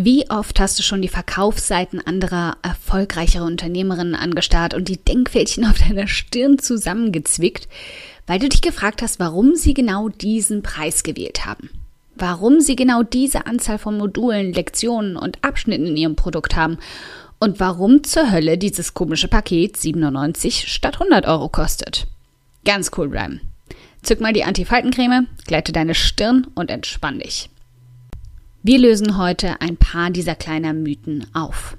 Wie oft hast du schon die Verkaufsseiten anderer erfolgreicherer Unternehmerinnen angestarrt und die Denkfältchen auf deiner Stirn zusammengezwickt, weil du dich gefragt hast, warum sie genau diesen Preis gewählt haben? Warum sie genau diese Anzahl von Modulen, Lektionen und Abschnitten in ihrem Produkt haben und warum zur Hölle dieses komische Paket 97 statt 100 Euro kostet. Ganz cool bleiben. Zück mal die Antifaltencreme, glätte deine Stirn und entspann dich. Wir lösen heute ein paar dieser kleinen Mythen auf.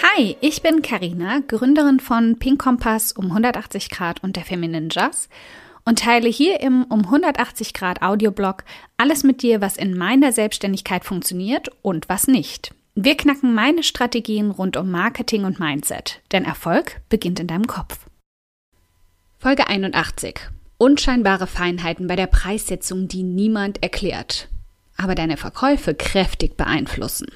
Hi, ich bin Karina, Gründerin von Pink Kompass um 180 Grad und der Feminine Jazz und teile hier im um 180 Grad Audioblog alles mit dir, was in meiner Selbstständigkeit funktioniert und was nicht. Wir knacken meine Strategien rund um Marketing und Mindset, denn Erfolg beginnt in deinem Kopf. Folge 81. Unscheinbare Feinheiten bei der Preissetzung, die niemand erklärt, aber deine Verkäufe kräftig beeinflussen.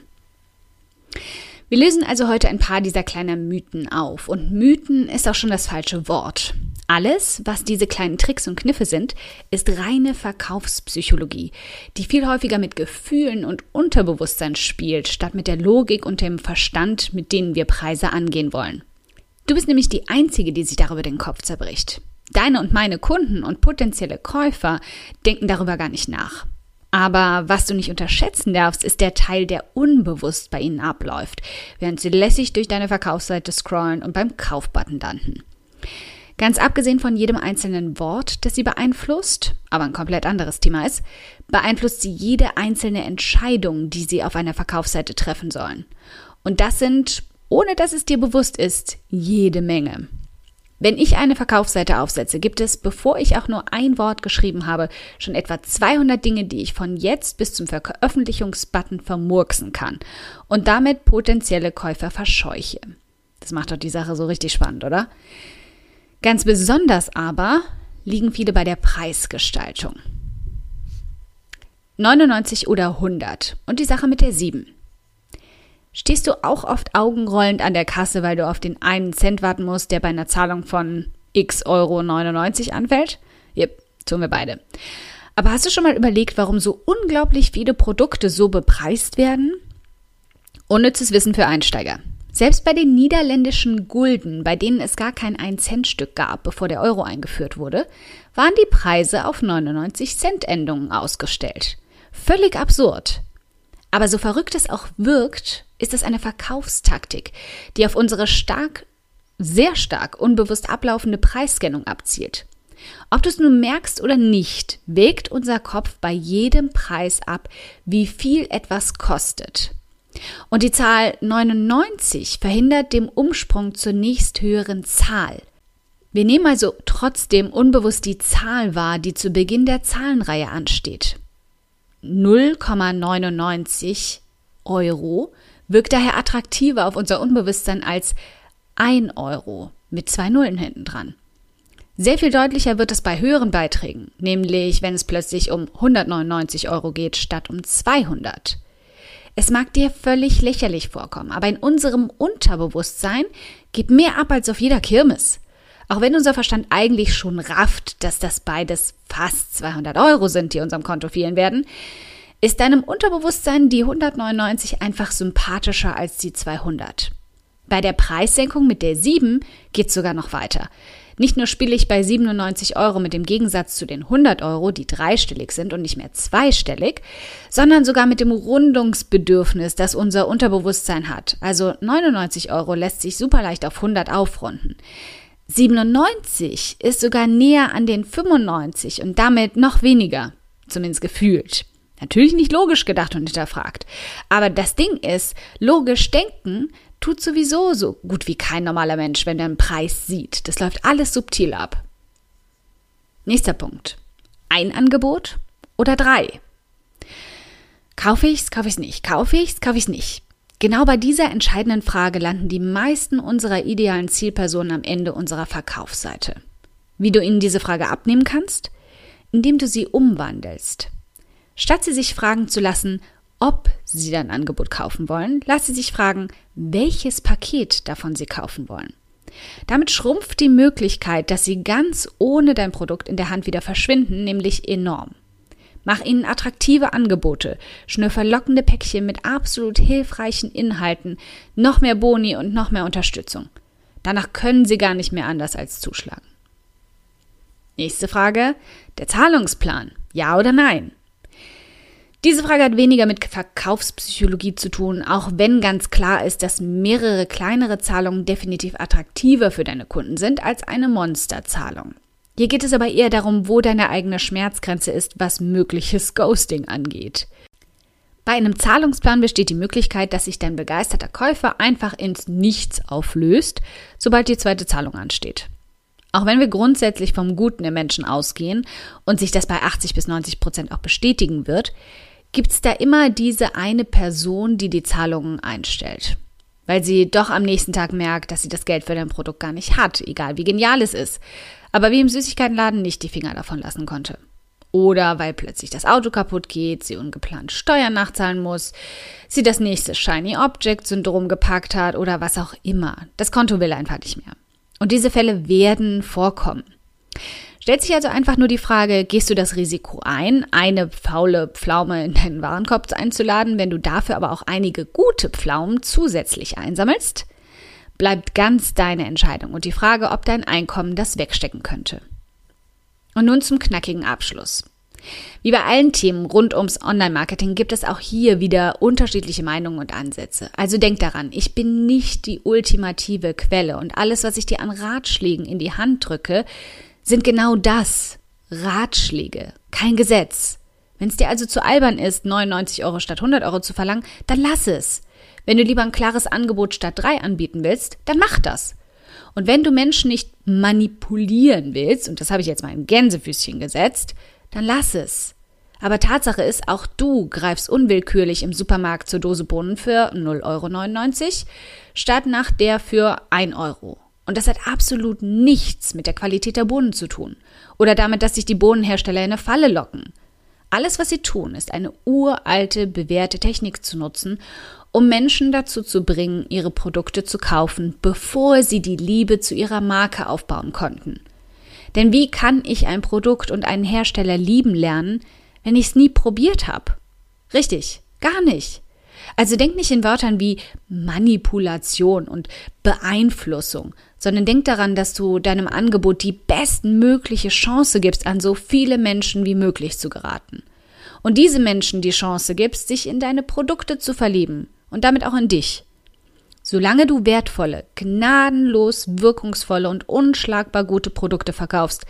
Wir lösen also heute ein paar dieser kleinen Mythen auf. Und Mythen ist auch schon das falsche Wort. Alles, was diese kleinen Tricks und Kniffe sind, ist reine Verkaufspsychologie, die viel häufiger mit Gefühlen und Unterbewusstsein spielt, statt mit der Logik und dem Verstand, mit denen wir Preise angehen wollen. Du bist nämlich die Einzige, die sich darüber den Kopf zerbricht. Deine und meine Kunden und potenzielle Käufer denken darüber gar nicht nach. Aber was du nicht unterschätzen darfst, ist der Teil, der unbewusst bei ihnen abläuft, während sie lässig durch deine Verkaufsseite scrollen und beim Kaufbutton landen. Ganz abgesehen von jedem einzelnen Wort, das sie beeinflusst, aber ein komplett anderes Thema ist, beeinflusst sie jede einzelne Entscheidung, die sie auf einer Verkaufsseite treffen sollen. Und das sind, ohne dass es dir bewusst ist, jede Menge. Wenn ich eine Verkaufsseite aufsetze, gibt es, bevor ich auch nur ein Wort geschrieben habe, schon etwa 200 Dinge, die ich von jetzt bis zum Veröffentlichungsbutton vermurksen kann und damit potenzielle Käufer verscheuche. Das macht doch die Sache so richtig spannend, oder? Ganz besonders aber liegen viele bei der Preisgestaltung. 99 oder 100 und die Sache mit der 7. Stehst du auch oft augenrollend an der Kasse, weil du auf den einen Cent warten musst, der bei einer Zahlung von x Euro 99 anfällt? Yep, tun wir beide. Aber hast du schon mal überlegt, warum so unglaublich viele Produkte so bepreist werden? Unnützes Wissen für Einsteiger. Selbst bei den niederländischen Gulden, bei denen es gar kein 1-Cent-Stück gab, bevor der Euro eingeführt wurde, waren die Preise auf 99 Cent Endungen ausgestellt. Völlig absurd. Aber so verrückt es auch wirkt, ist es eine Verkaufstaktik, die auf unsere stark, sehr stark unbewusst ablaufende Preisscannung abzielt. Ob du es nun merkst oder nicht, wägt unser Kopf bei jedem Preis ab, wie viel etwas kostet. Und die Zahl 99 verhindert den Umsprung zur nächsthöheren Zahl. Wir nehmen also trotzdem unbewusst die Zahl wahr, die zu Beginn der Zahlenreihe ansteht. 0,99 Euro wirkt daher attraktiver auf unser Unbewusstsein als 1 Euro mit zwei Nullen hinten dran. Sehr viel deutlicher wird es bei höheren Beiträgen, nämlich wenn es plötzlich um 199 Euro geht statt um 200. Es mag dir völlig lächerlich vorkommen, aber in unserem Unterbewusstsein geht mehr ab als auf jeder Kirmes. Auch wenn unser Verstand eigentlich schon rafft, dass das beides fast 200 Euro sind, die unserem Konto fehlen werden, ist deinem Unterbewusstsein die 199 einfach sympathischer als die 200. Bei der Preissenkung mit der 7 geht's sogar noch weiter. Nicht nur spiele ich bei 97 Euro mit dem Gegensatz zu den 100 Euro, die dreistellig sind und nicht mehr zweistellig, sondern sogar mit dem Rundungsbedürfnis, das unser Unterbewusstsein hat. Also 99 Euro lässt sich super leicht auf 100 aufrunden. 97 ist sogar näher an den 95 und damit noch weniger, zumindest gefühlt. Natürlich nicht logisch gedacht und hinterfragt. Aber das Ding ist, logisch denken tut sowieso so gut wie kein normaler Mensch, wenn er einen Preis sieht. Das läuft alles subtil ab. Nächster Punkt. Ein Angebot oder drei? Kaufe ich's, kaufe ich's nicht? Kaufe ich's, kaufe ich's nicht? Genau bei dieser entscheidenden Frage landen die meisten unserer idealen Zielpersonen am Ende unserer Verkaufsseite. Wie du ihnen diese Frage abnehmen kannst? Indem du sie umwandelst. Statt sie sich fragen zu lassen, ob Sie dein Angebot kaufen wollen, lass Sie sich fragen, welches Paket davon Sie kaufen wollen. Damit schrumpft die Möglichkeit, dass Sie ganz ohne dein Produkt in der Hand wieder verschwinden, nämlich enorm. Mach ihnen attraktive Angebote, schnür verlockende Päckchen mit absolut hilfreichen Inhalten, noch mehr Boni und noch mehr Unterstützung. Danach können sie gar nicht mehr anders als zuschlagen. Nächste Frage. Der Zahlungsplan. Ja oder nein? Diese Frage hat weniger mit Verkaufspsychologie zu tun, auch wenn ganz klar ist, dass mehrere kleinere Zahlungen definitiv attraktiver für deine Kunden sind als eine Monsterzahlung. Hier geht es aber eher darum, wo deine eigene Schmerzgrenze ist, was mögliches Ghosting angeht. Bei einem Zahlungsplan besteht die Möglichkeit, dass sich dein begeisterter Käufer einfach ins Nichts auflöst, sobald die zweite Zahlung ansteht. Auch wenn wir grundsätzlich vom Guten im Menschen ausgehen und sich das bei 80 bis 90 Prozent auch bestätigen wird, gibt es da immer diese eine Person, die die Zahlungen einstellt. Weil sie doch am nächsten Tag merkt, dass sie das Geld für dein Produkt gar nicht hat, egal wie genial es ist aber wie im Süßigkeitenladen nicht die Finger davon lassen konnte. Oder weil plötzlich das Auto kaputt geht, sie ungeplant Steuern nachzahlen muss, sie das nächste Shiny Object Syndrom gepackt hat oder was auch immer. Das Konto will einfach nicht mehr. Und diese Fälle werden vorkommen. Stellt sich also einfach nur die Frage, gehst du das Risiko ein, eine faule Pflaume in deinen Warenkorb einzuladen, wenn du dafür aber auch einige gute Pflaumen zusätzlich einsammelst? bleibt ganz deine Entscheidung und die Frage, ob dein Einkommen das wegstecken könnte. Und nun zum knackigen Abschluss. Wie bei allen Themen rund ums Online-Marketing gibt es auch hier wieder unterschiedliche Meinungen und Ansätze. Also denk daran, ich bin nicht die ultimative Quelle und alles, was ich dir an Ratschlägen in die Hand drücke, sind genau das. Ratschläge, kein Gesetz. Wenn es dir also zu albern ist, 99 Euro statt 100 Euro zu verlangen, dann lass es. Wenn du lieber ein klares Angebot statt drei anbieten willst, dann mach das. Und wenn du Menschen nicht manipulieren willst, und das habe ich jetzt mal in Gänsefüßchen gesetzt, dann lass es. Aber Tatsache ist, auch du greifst unwillkürlich im Supermarkt zur Dose Bohnen für 0,99 Euro statt nach der für 1 Euro. Und das hat absolut nichts mit der Qualität der Bohnen zu tun. Oder damit, dass sich die Bohnenhersteller in eine Falle locken. Alles, was sie tun, ist eine uralte, bewährte Technik zu nutzen um Menschen dazu zu bringen, ihre Produkte zu kaufen, bevor sie die Liebe zu ihrer Marke aufbauen konnten. Denn wie kann ich ein Produkt und einen Hersteller lieben lernen, wenn ich es nie probiert habe? Richtig, gar nicht. Also denk nicht in Wörtern wie Manipulation und Beeinflussung, sondern denk daran, dass du deinem Angebot die bestmögliche Chance gibst, an so viele Menschen wie möglich zu geraten. Und diese Menschen die Chance gibst, sich in deine Produkte zu verlieben und damit auch in dich. Solange du wertvolle, gnadenlos wirkungsvolle und unschlagbar gute Produkte verkaufst,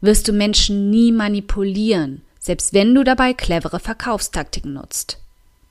wirst du Menschen nie manipulieren, selbst wenn du dabei clevere Verkaufstaktiken nutzt.